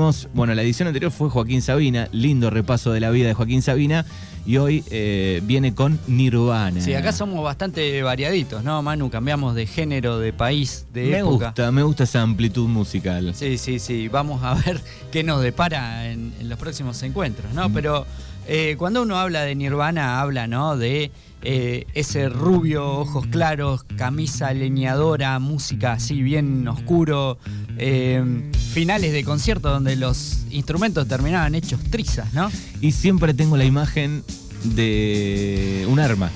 tenemos, bueno, la edición anterior fue Joaquín Sabina, lindo repaso de la vida de Joaquín Sabina, y hoy eh, viene con Nirvana. Sí, acá somos bastante variaditos, ¿no, Manu? Cambiamos de género, de país, de me época. gusta, me gusta esa amplitud musical. Sí, sí, sí. Vamos a ver qué nos depara en, en los próximos encuentros, ¿no? Mm. Pero eh, cuando uno habla de Nirvana, habla, ¿no? De eh, ese rubio, ojos claros, camisa leñadora, música así bien oscuro, eh, finales de concierto donde los instrumentos terminaban hechos trizas, ¿no? Y siempre tengo la imagen de un arma.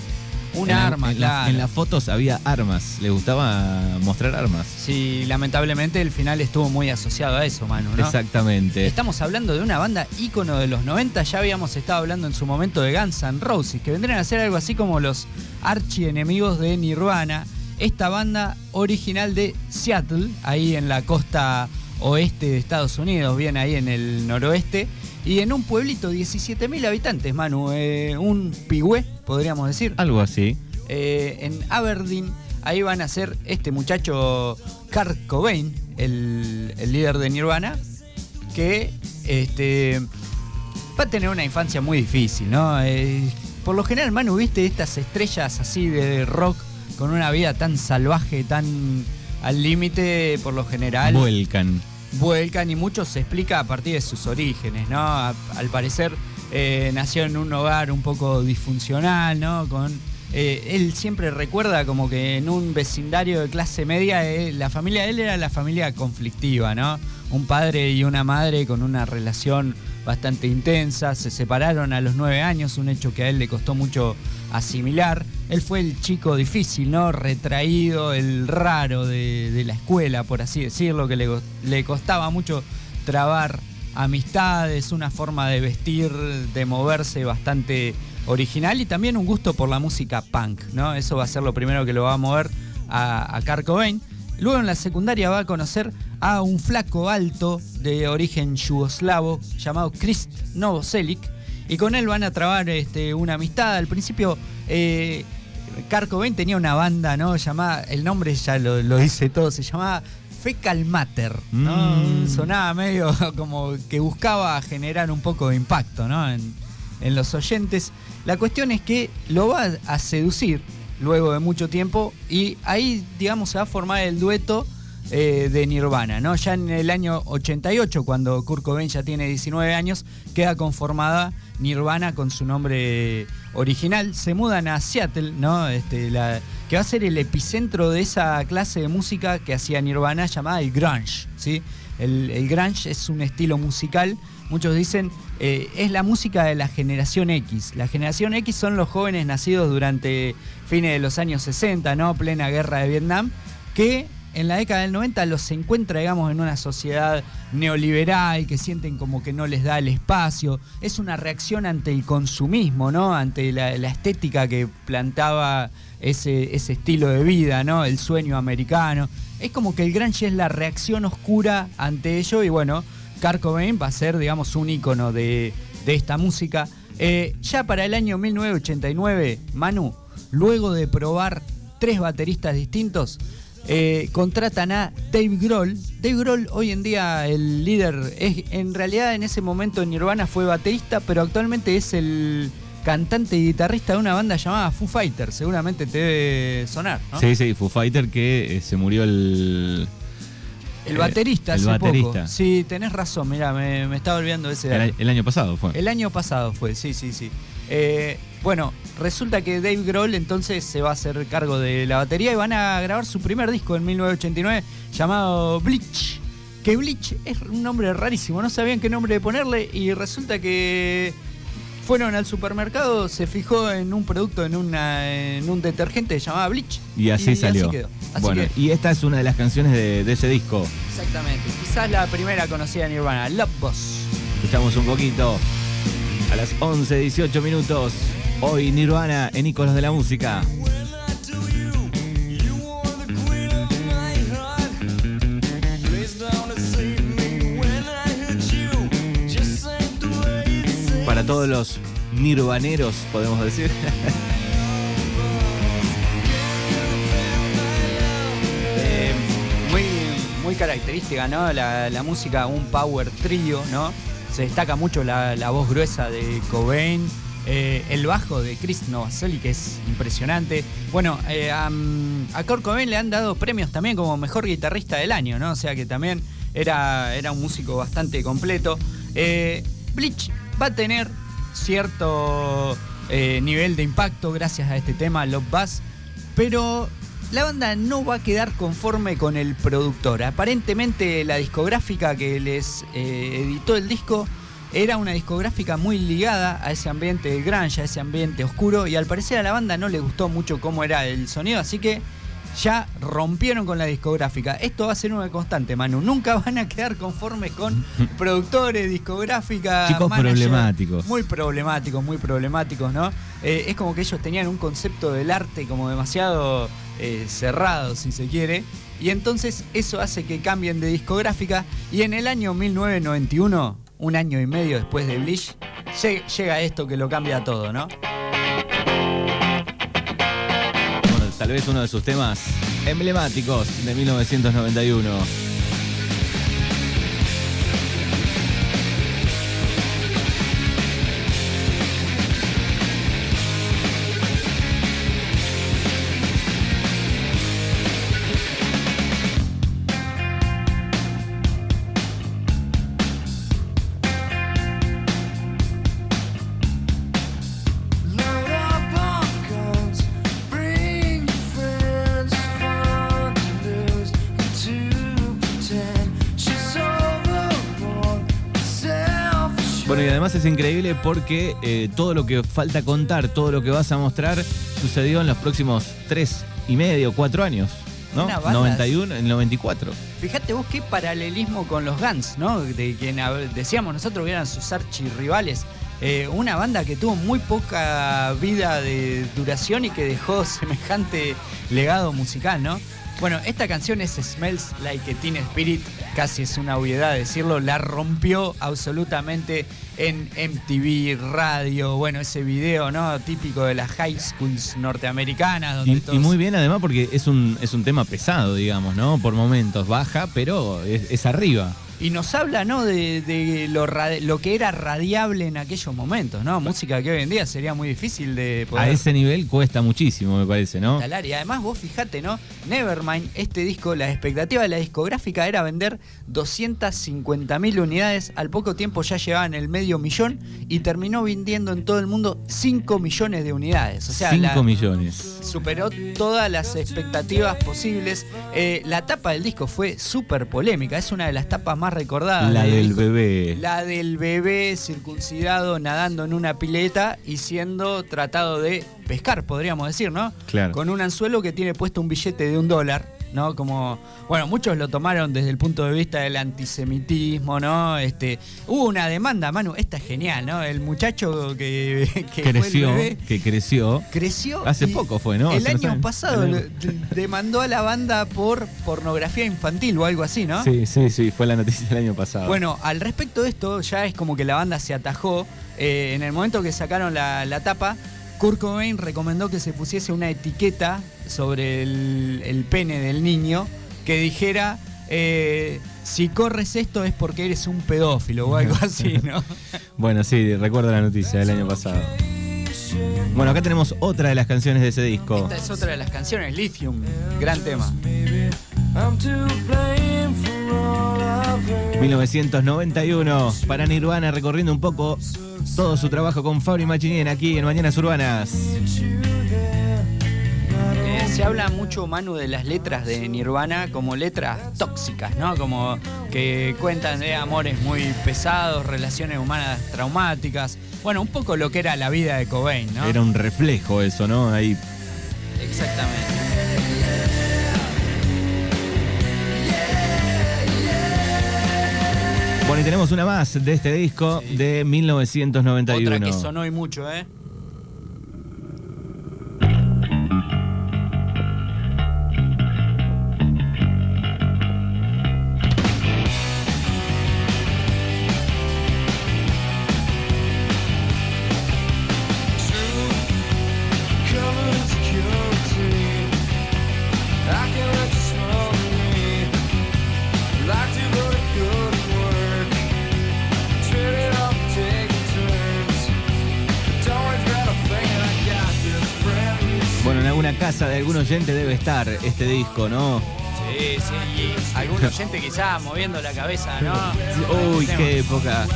Un En arma, en la- claro. en las fotos había armas, le gustaba mostrar armas. Sí, lamentablemente el final estuvo muy asociado a eso, Manu, ¿no? Exactamente. Estamos hablando de una banda ícono de los 90, ya habíamos estado hablando en su momento de Guns N' Roses, que vendrían a ser algo así como los archienemigos de Nirvana. Esta banda original de Seattle, ahí en la costa oeste de Estados Unidos, bien ahí en el noroeste, y en un pueblito, 17.000 habitantes, Manu, eh, un pigüé, podríamos decir, Algo así. eh, en Aberdeen. Ahí van a ser este muchacho Kurt Cobain, el, el líder de Nirvana, que este, va a tener una infancia muy difícil, ¿no? Eh, por lo general, Manu, viste estas estrellas así de rock con una vida tan salvaje, tan al límite, por lo general Vuelcan. vuelcan y mucho se explica a partir de sus orígenes, ¿no? A- al parecer eh, nació en un hogar un poco disfuncional, ¿no? Con, eh, él siempre recuerda como que en un vecindario de clase media eh, la familia de él era la familia conflictiva, ¿no? Un padre y una madre con una relación bastante intensa, se separaron a los nueve años, un hecho que a él le costó mucho asimilar. Él fue el chico difícil, ¿no? Retraído, el raro de, la escuela, por así decirlo, que le costaba mucho trabar amistades, una forma de vestir, de moverse bastante original y también un gusto por la música punk, ¿no? Eso va a ser lo primero que lo va a mover a, a. Luego en la secundaria va a conocer a un flaco alto de origen yugoslavo llamado Krist Novoselic y con él van a trabar este, una amistad. Al principio eh, Kurt tenía una banda, ¿no? Llamada, el nombre ya lo dice todo, se llamaba Fecal Matter, ¿no? Mm. Sonaba medio como que buscaba generar un poco de impacto, ¿no? En, en los oyentes. La cuestión es que lo va a seducir luego de mucho tiempo y ahí, digamos, se va a formar el dueto eh, de Nirvana, ¿no? Ya en el año 88, cuando Kurt Cobain ya tiene 19 años, queda conformada Nirvana con su nombre original. Se mudan a Seattle, ¿no? Este, la, que va a ser el epicentro de esa clase de música que hacía Nirvana llamada el grunge, ¿sí? El, grunge es un estilo musical, muchos dicen, eh, es la música de la generación X. La generación X son los jóvenes nacidos durante fines de los años 60, ¿no? Plena guerra de Vietnam, que en la década del 90 los encuentra, digamos, en una sociedad neoliberal, que sienten como que no les da el espacio. Es una reacción ante el consumismo, ¿no? Ante la, estética que plantaba ese, ese estilo de vida, ¿no? El sueño americano. Es como que el grunge es la reacción oscura ante ello y bueno, Kurt Cobain va a ser, digamos, un ícono de, de esta música. Eh, ya para el año 1989, Manu, luego de probar tres bateristas distintos, eh, contratan a Dave Grohl. Dave Grohl hoy en día el líder, es, en realidad en ese momento en Nirvana fue baterista, pero actualmente es el cantante y guitarrista de una banda llamada Foo Fighters. Seguramente te debe sonar, ¿no? Sí, sí, Foo Fighter que eh, se murió el. El eh, baterista el hace baterista. poco. Sí, tenés razón, mirá, me, me estaba olvidando de ese el año pasado fue. El año pasado fue, sí, sí, sí. Bueno, resulta que Dave Grohl entonces se va a hacer cargo de la batería y van a grabar su primer disco en 1989 llamado Bleach. Que Bleach es un nombre rarísimo, no sabían qué nombre ponerle y resulta que fueron al supermercado, se fijó en un producto, en, una, en un detergente llamado Bleach. Y así salió. quedó. Así bueno, que- y esta es una de las canciones de, de ese disco. exactamente. Quizás la primera conocida de Nirvana, Love Boss. Escuchamos un poquito a las 11, 18 minutos. Hoy Nirvana en Iconos de la Música. Para todos los nirvaneros, podemos decir. Eh, muy, característica, ¿no? La, la música, un power trio, ¿no? Se destaca mucho la, la voz gruesa de Cobain, eh, el bajo de Chris Novasoli, que es impresionante. Bueno, eh, a, a Kurt le han dado premios también como mejor guitarrista del año, ¿no? O sea que también era, era un músico bastante completo. Eh, Bleach va a tener cierto nivel de impacto gracias a este tema, Love Buzz, pero la banda no va a quedar conforme con el productor. Aparentemente la discográfica que les editó el disco era una discográfica muy ligada a ese ambiente de grunge, a ese ambiente oscuro, y al parecer a la banda no le gustó mucho cómo era el sonido, así que ya rompieron con la discográfica. Esto va a ser una constante, Manu. Nunca van a quedar conformes con productores, discográficas. Chicos problemáticos. Muy problemáticos, muy problemáticos, ¿no? Eh, es como que ellos tenían un concepto del arte como demasiado eh, cerrado, si se quiere. Y entonces eso hace que cambien de discográfica. Y en el año 1991 un año y medio después de Bleach, llega esto que lo cambia todo, ¿no? Bueno, tal vez uno de sus temas emblemáticos de 1991. Es increíble porque eh, todo lo que falta contar, todo lo que vas a mostrar, sucedió en los próximos tres y medio, cuatro años. ¿no? 91, el 94. Fíjate vos qué paralelismo con los Guns, ¿no? De quien decíamos nosotros que eran sus archirrivales. Eh, una banda que tuvo muy poca vida de duración y que dejó semejante legado musical, ¿no? Bueno, esta canción es Smells Like a Teen Spirit, casi es una obviedad decirlo, la rompió absolutamente en MTV, radio, bueno, ese video, ¿no? Típico de las high schools norteamericanas. y, muy bien además porque es un, es un tema pesado, digamos, ¿no? Por momentos baja, pero es arriba y nos habla ¿no? de, lo, lo, que era radiable en aquellos momentos, ¿no? Música que hoy en día sería muy difícil de poder. A ese nivel cuesta muchísimo, me parece, ¿no? Y además vos fijate, ¿no? Nevermind, este disco, la expectativa de la discográfica era vender 250 mil unidades. Al poco tiempo ya llevaban el medio millón y terminó vendiendo en todo el mundo 5 millones de unidades. O sea, 5 millones. Superó todas las expectativas posibles. Eh, la tapa del disco fue súper polémica. Es una de las tapas más recordada. La del bebé. La del bebé circuncidado nadando en una pileta y siendo tratado de pescar, podríamos decir, ¿no? Claro. Con un anzuelo que tiene puesto un billete de un dólar. ¿No? Como, bueno, muchos lo tomaron desde el punto de vista del antisemitismo, ¿no? Este, hubo una demanda, Manu, esta es genial, ¿no? El muchacho que, creció, que creció. Creció. Hace poco fue, ¿no? El año pasado demandó a la banda por pornografía infantil o algo así, ¿no? Sí, sí, sí, fue la noticia del año pasado. Bueno, al respecto de esto, ya es como que la banda se atajó. Eh, en el momento que sacaron la, la tapa, Kurt Cobain recomendó que se pusiese una etiqueta sobre el, pene del niño que dijera eh, si corres esto es porque eres un pedófilo o algo así, ¿no? bueno, sí, recuerdo la noticia del año pasado. Bueno, acá tenemos otra de las canciones de ese disco. Esta es otra de las canciones, Lithium, gran tema. 1991, para Nirvana recorriendo un poco todo su trabajo con Fabri Machinien aquí en Mañanas Urbanas. Eh, se habla mucho, Manu, de las letras de Nirvana como letras tóxicas, ¿no? Como que cuentan de amores muy pesados, relaciones humanas traumáticas. Bueno, un poco lo que era la vida de Cobain, ¿no? Era un reflejo eso, ¿no? Ahí. Exactamente. Bueno, y tenemos una más de este disco de 1991. Otra que sonó y mucho, ¿eh? Oyente debe estar este disco, ¿no? Sí, sí, y algún oyente quizá moviendo la cabeza, ¿no? Uy, qué época.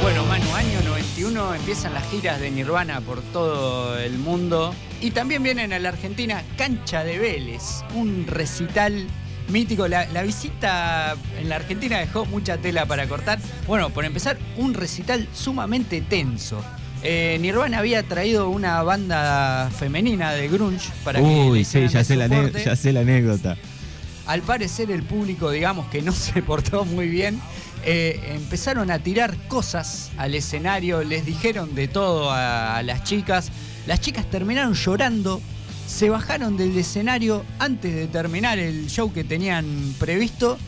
Bueno, Manu, año 91 empiezan las giras de Nirvana por todo el mundo y también vienen a la Argentina Cancha de Vélez, un recital mítico. La, visita en la Argentina dejó mucha tela para cortar. Bueno, por empezar, un recital sumamente tenso. Eh, Nirvana había traído una banda femenina de grunge para Uy, sí, ya sé, la ya sé la anécdota. Al parecer el público, digamos que no se portó muy bien, eh, empezaron a tirar cosas al escenario, les dijeron de todo a las chicas. Las chicas terminaron llorando se bajaron del escenario antes de terminar el show que tenían previsto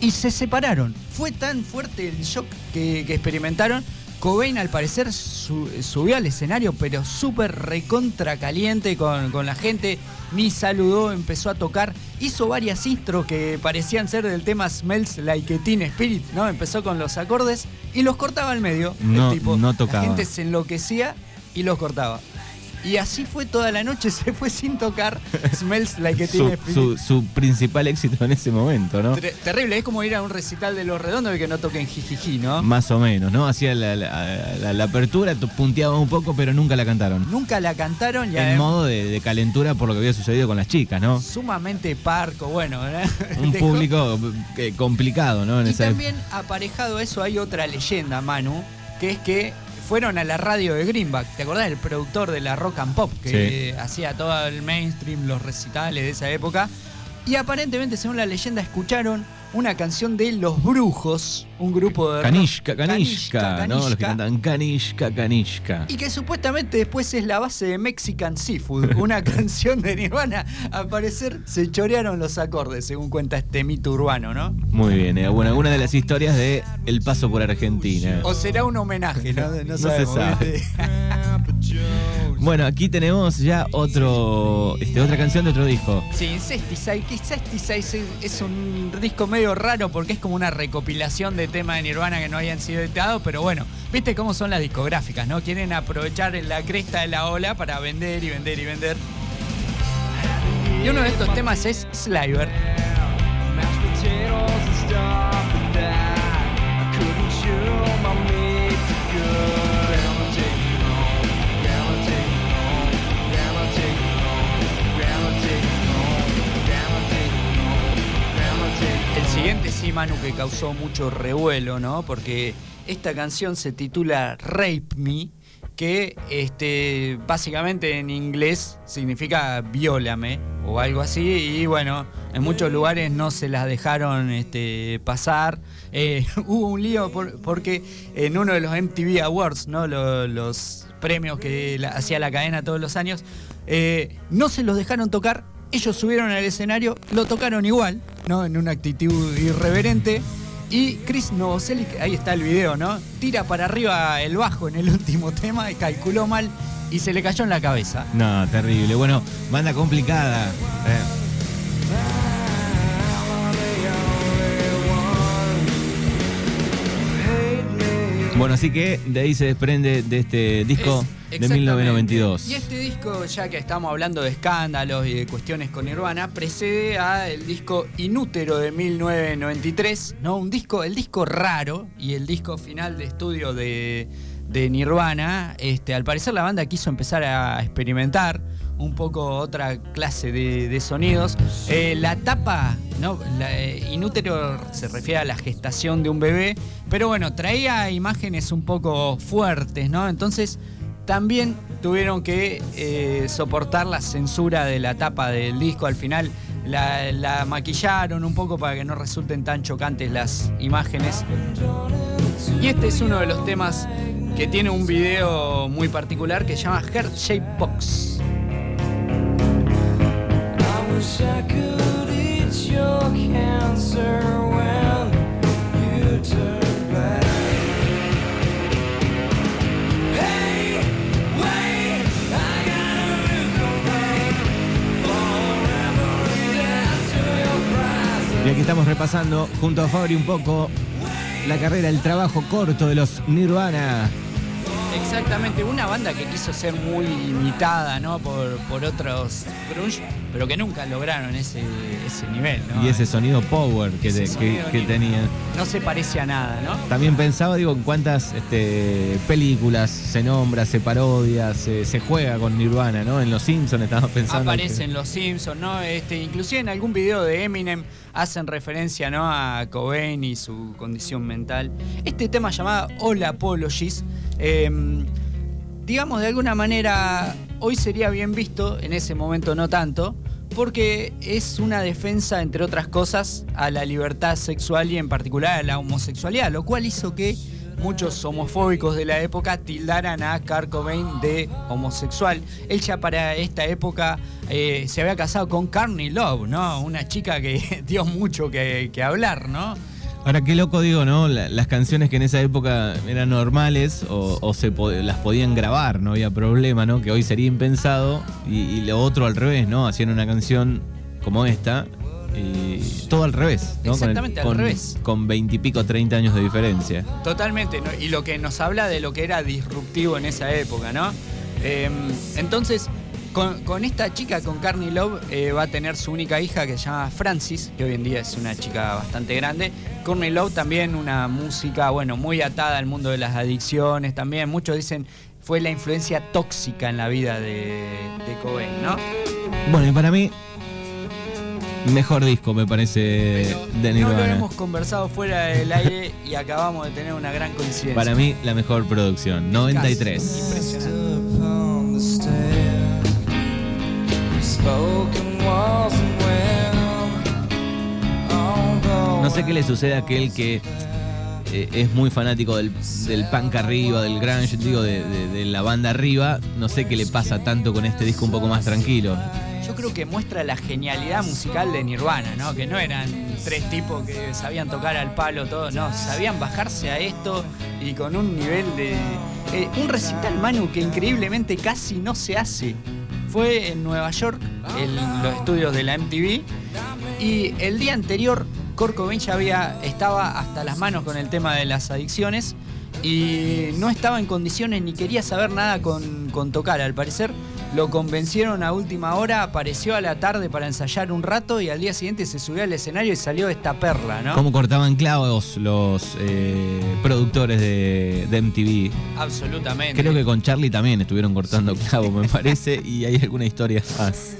y se separaron. Fue tan fuerte el shock que, experimentaron. Cobain al parecer subió al escenario, pero súper recontra caliente con, con, la gente. Ni saludó, empezó a tocar. Hizo varias intros que parecían ser del tema Smells Like Teen Spirit, ¿no? Empezó con los acordes y los cortaba al medio. No, tipo, no tocaba. La gente se enloquecía y los cortaba. Y así fue toda la noche, se fue sin tocar Smells Like a Teen su, su, principal éxito en ese momento, ¿no? terrible, es como ir a un recital de Los Redondos y que no toquen jijiji, ¿no? Más o menos, ¿no? Hacía la, la, apertura, punteaba un poco, pero nunca la cantaron. Nunca la cantaron ya. En modo de, calentura por lo que había sucedido con las chicas, ¿no? Sumamente parco, bueno. Un público eh, complicado, ¿no? y también aparejado a eso hay otra leyenda, Manu, que es que fueron a la radio de Greenback. ¿Te acordás del productor de la rock and pop que hacía todo el mainstream, los recitales de esa época? Y aparentemente, según la leyenda, escucharon una canción de Los Brujos, un grupo de. Kanishka, Kanishka, ¿no? Los que cantan Kanishka, Kanishka. Y que supuestamente después es la base de Mexican Seafood, una canción de Nirvana. Al parecer se chorearon los acordes, según cuenta este mito urbano, ¿no? Muy bien, eh. bueno, alguna de las historias de El paso por Argentina. O será un homenaje, no, no, se sabe. Bueno, aquí tenemos ya otro, este, otra canción de otro disco. Sí, Incesticide. Que Incesticide es un disco medio raro porque es como una recopilación de temas de Nirvana que no habían sido editados, pero bueno, viste cómo son las discográficas, ¿no? Quieren aprovechar la cresta de la ola para vender y vender y vender. Y uno de estos temas es Sliver. Sí, Manu, que causó mucho revuelo, ¿no? Porque esta canción se titula Rape Me, que este, básicamente en inglés significa viólame o algo así. Y bueno, en muchos lugares no se las dejaron este, pasar. Eh, hubo un lío porque en uno de los MTV Awards, ¿no? los, premios que hacía la cadena todos los años, eh, no se los dejaron tocar ellos subieron al escenario, lo tocaron igual, ¿no? En una actitud irreverente. Y Chris Novoselic, ahí está el video, ¿no? Tira para arriba el bajo en el último tema, y calculó mal y se le cayó en la cabeza. No, terrible. Bueno, banda complicada. Eh. Bueno, así que de ahí se desprende de este disco de 1992. Y este disco, ya que estamos hablando de escándalos y de cuestiones con Nirvana, precede al disco Inútero de 1993, ¿no? Un disco, el disco raro y el disco final de estudio de, Nirvana. Este, al parecer la banda quiso empezar a experimentar un poco otra clase de, sonidos. Eh, la tapa, ¿no? Eh, inútero se refiere a la gestación de un bebé, pero bueno, traía imágenes un poco fuertes, ¿no? Entonces también tuvieron que eh, soportar la censura de la tapa del disco. Al final la, maquillaron un poco para que no resulten tan chocantes las imágenes. Y este es uno de los temas que tiene un video muy particular que se llama Heart Shape Box. Y aquí estamos repasando junto a Fabri un poco la carrera, el trabajo corto de los Nirvana. Exactamente, una banda que quiso ser muy imitada, ¿no? Por, por otros grunge, pero que nunca lograron ese, ese nivel, ¿no? Y ese sonido power que, que, tenía. No se parece a nada, ¿no? También pensaba, digo, en cuántas este, películas se nombra, se parodia, se, juega con Nirvana, ¿no? En Los Simpsons estaba pensando. Aparecen Los Simpsons, ¿no? Este, inclusive en algún video de Eminem hacen referencia, ¿no? A Cobain y su condición mental. Este tema llamado All Apologies Em, digamos, de alguna manera, hoy sería bien visto, en ese momento no tanto, porque es una defensa, entre otras cosas, a la libertad sexual y en particular a la homosexualidad, lo cual hizo que muchos homofóbicos de la época tildaran a Kurt Cobain de homosexual. Él ya para esta época eh, se había casado con Carney Love, ¿no? Una chica que dio mucho que, que hablar, ¿no? Ahora, qué loco digo, ¿no? las canciones que en esa época eran normales o, se las podían grabar, no había problema, ¿no? Que hoy sería impensado. Y, lo otro al revés, ¿no? Hacían una canción como esta y todo al revés, ¿no? Exactamente, al revés. Con veintipico, treinta años de diferencia. Totalmente, ¿no? y lo que nos habla de lo que era disruptivo en esa época, ¿no? Em, entonces, con, esta chica, con Carney Love, eh, va a tener su única hija que se llama Francis, que hoy en día es una chica bastante grande. Courtney Love también una música, bueno, muy atada al mundo de las adicciones también. Muchos dicen fue la influencia tóxica en la vida de, de Cobain, ¿no? Bueno, y para mí, mejor disco me parece de Nirvana. No lo hemos conversado fuera del aire y acabamos de tener una gran coincidencia. Para mí, la mejor producción, 93. impresionante. No sé qué le sucede a aquel que eh, es muy fanático del, punk arriba, del grunge, digo, de, la banda arriba. No sé qué le pasa tanto con este disco un poco más tranquilo. Yo creo que muestra la genialidad musical de Nirvana, ¿no? Que no eran tres tipos que sabían tocar al palo todo, no, sabían bajarse a esto y con un nivel de. Eh, un recital Manu que increíblemente casi no se hace fue en Nueva York, en los estudios de la MTV, y el día anterior Kurt ya había, estaba hasta las manos con el tema de las adicciones y no estaba en condiciones ni quería saber nada con, con tocar. Al parecer lo convencieron a última hora, apareció a la tarde para ensayar un rato y al día siguiente se subió al escenario y salió esta perla, ¿no? ¿Cómo cortaban clavos los eh, productores de, MTV? Absolutamente. Creo que con Charlie también estuvieron cortando clavos, me parece, y hay alguna historia más.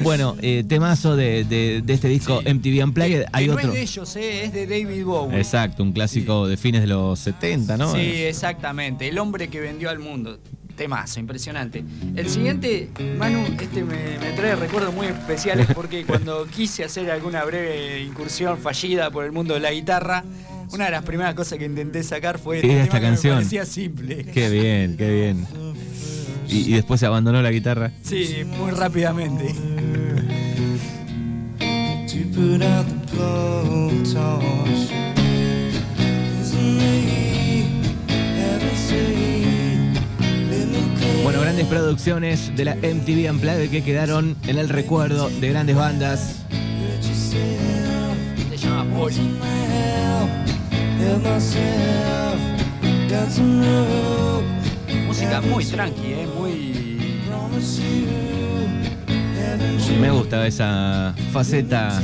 Bueno, eh, temazo de, este disco MTV Unplugged. Hay otro. No es de ellos, eh, es de David Bowie. Exacto, un clásico de fines de los 70, ¿no? Sí, exactamente. El hombre que vendió al mundo temazo, impresionante. El siguiente, Manu, este me, trae recuerdos muy especiales porque cuando quise hacer alguna breve incursión fallida por el mundo de la guitarra, una de las primeras cosas que intenté sacar fue este esta canción. me parecía simple. Qué bien, qué bien. Y, y, después se abandonó la guitarra. Sí, muy rápidamente. Grandes producciones de la MTV Unplugged que quedaron en el recuerdo de grandes bandas. Se llama Poli. Música muy tranqui, eh, muy. Me gusta esa faceta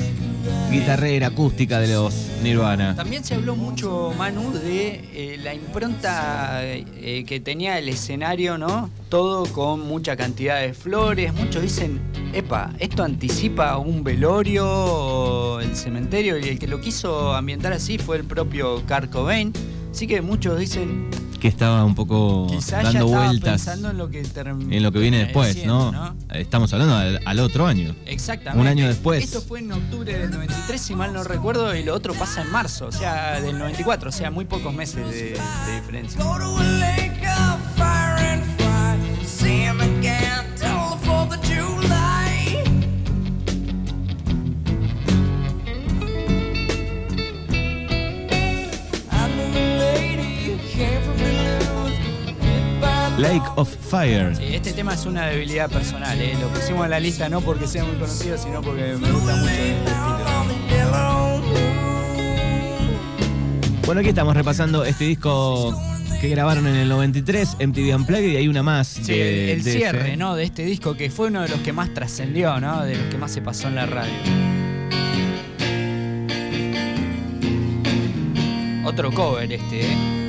guitarrera acústica de los Nirvana. También se habló mucho, Manu, de eh, la impronta eh, que tenía el escenario, ¿no? Todo con mucha cantidad de flores. Muchos dicen, epa, esto anticipa un velorio el cementerio. Y el que lo quiso ambientar así fue el propio Kurt Cobain. Así que muchos dicen, que estaba un poco dando vueltas en lo que, en lo que viene después, ¿no? Estamos hablando al, otro año. Exactamente. Un año después. Esto fue en octubre del 93, si mal no recuerdo, y lo otro pasa en marzo, o sea, del 94, o sea, muy pocos meses de, de diferencia. Lake of Fire. este tema es una debilidad personal, ¿eh? lo pusimos en la lista no porque sea muy conocido, sino porque me gusta mucho este Bueno, aquí estamos repasando este disco que grabaron en el 93, MTV Unplugged, y hay una más. Sí, de- el de cierre, ese. ¿no? De este disco que fue uno de los que más trascendió, ¿no? De los que más se pasó en la radio. Otro cover este, ¿eh?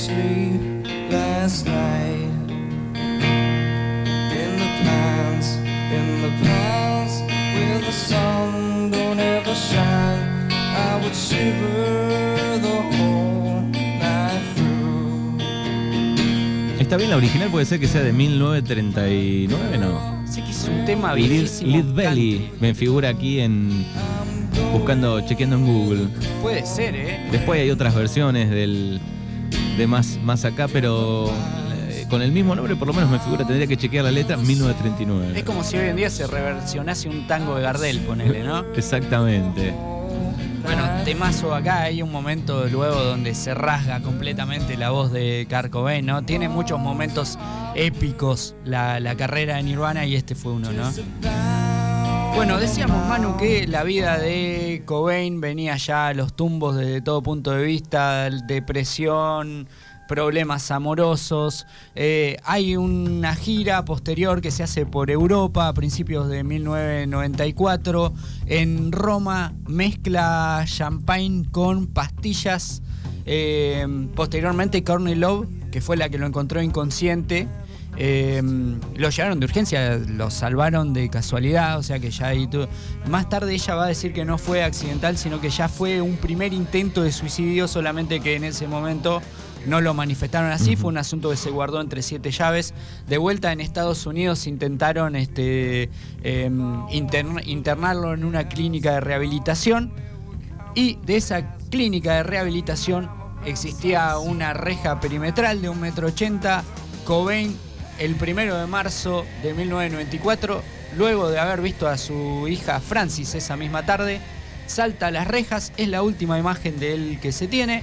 Sleep last night? In the pines, in the pines, where the sun don't ever shine. I would shiver the whole night through. Está bien, la original puede ser que sea de 1939, ¿no? Sí que es un tema viejísimo. Lead Belly me figura aquí en. buscando, chequeando en Google. Puede ser, ¿eh? Después hay otras versiones del. De más, más acá, pero. eh, con el mismo nombre, por lo menos me figura, tendría que chequear la letra 1939. Es como si hoy en día se reversionase un tango de Gardel, ponele, ¿no? Exactamente. Bueno, temazo acá, hay un momento luego donde se rasga completamente la voz de Kurt Cobain, ¿no? Tiene muchos momentos épicos la, la carrera de Nirvana y este fue uno, ¿no? Bueno, decíamos, Manu, que la vida de Cobain venía ya a los tumbos desde todo punto de vista, depresión, problemas amorosos. Eh, hay una gira posterior que se hace por Europa a principios de 1994. En Roma mezcla champagne con pastillas. Eh, posteriormente, Courtney Love, que fue la que lo encontró inconsciente, eh, lo llevaron de urgencia, lo salvaron de casualidad, o sea que ya ahí Más tarde ella va a decir que no fue accidental, sino que ya fue un primer intento de suicidio, solamente que en ese momento no lo manifestaron así, fue un asunto que se guardó entre siete llaves. De vuelta en Estados Unidos intentaron este, eh, intern- internarlo en una clínica de rehabilitación y de esa clínica de rehabilitación existía una reja perimetral de un metro ochenta. Cobain, el primero de marzo de 1994, luego de haber visto a su hija Francis esa misma tarde, salta a las rejas, es la última imagen de él que se tiene,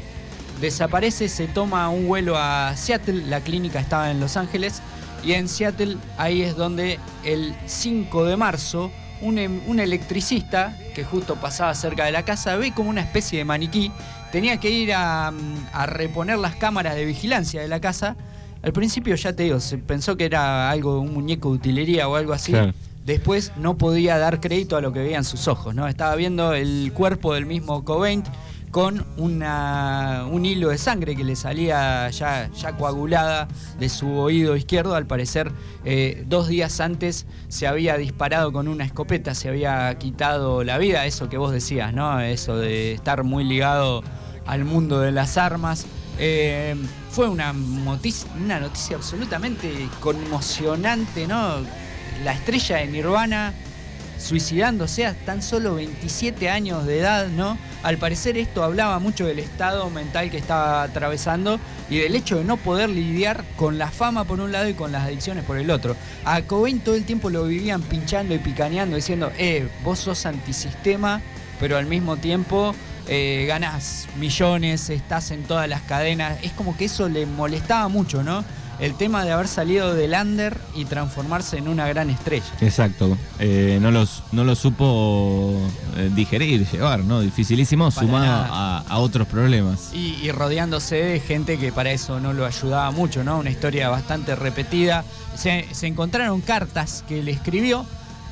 desaparece, se toma un vuelo a Seattle, la clínica estaba en Los Ángeles, y en Seattle ahí es donde el 5 de marzo un, em- un electricista que justo pasaba cerca de la casa ve como una especie de maniquí, tenía que ir a, mm, a reponer las cámaras de vigilancia de la casa. Al principio ya te digo, se pensó que era algo, un muñeco de utilería o algo así. Claro. Después no podía dar crédito a lo que veían sus ojos, ¿no? Estaba viendo el cuerpo del mismo Cobain con una, un hilo de sangre que le salía ya, ya coagulada de su oído izquierdo. Al parecer, eh, dos días antes se había disparado con una escopeta, se había quitado la vida, eso que vos decías, ¿no? Eso de estar muy ligado al mundo de las armas. Eh, fue una, noticia, noticia absolutamente conmocionante, ¿no? La estrella de Nirvana suicidándose a tan solo 27 años de edad, ¿no? Al parecer esto hablaba mucho del estado mental que estaba atravesando y del hecho de no poder lidiar con la fama por un lado y con las adicciones por el otro. A Cobain todo el tiempo lo vivían pinchando y picaneando, diciendo, eh, vos sos antisistema, pero al mismo tiempo eh, ganás millones, estás en todas las cadenas. Es como que eso le molestaba mucho, ¿no? El tema de haber salido del under y transformarse en una gran estrella. Exacto. Eh, no, los, no lo supo eh, digerir, llevar, ¿no? Dificilísimo, Para sumado a, a otros problemas. Y, y rodeándose de gente que para eso no lo ayudaba mucho, ¿no? Una historia bastante repetida. Se, se encontraron cartas que le escribió.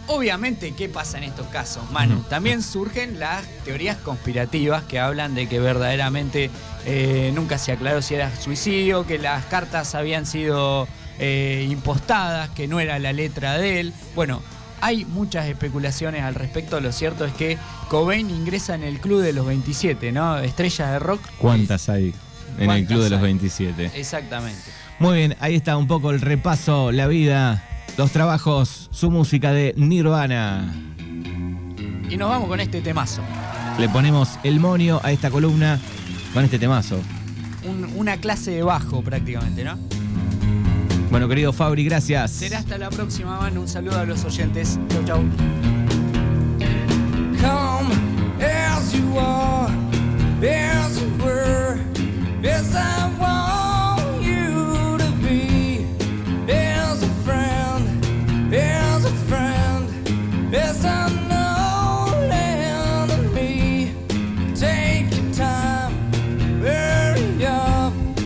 Obviamente, ¿qué pasa en estos casos, Manu? También surgen las teorías conspirativas que hablan de que verdaderamente eh, nunca se aclaró si era suicidio, que las cartas habían sido eh, impostadas, que no era la letra de él. Bueno, hay muchas especulaciones al respecto. Lo cierto es que Cobain ingresa en el club de los 27, ¿no? Estrellas de rock. ¿Cuántas hay en el ¿Cuántas Club de los hay? 27? Exactamente. Muy bien, ahí está un poco el repaso, la vida, los trabajos, su música de Nirvana. Y nos vamos con este temazo. Le ponemos el monio a esta columna con este temazo. Una clase de bajo prácticamente, ¿no? Bueno, querido Fabri, gracias. Será hasta la próxima, mano. Un saludo a los oyentes. Chau, chau. Come as you are, as you were, as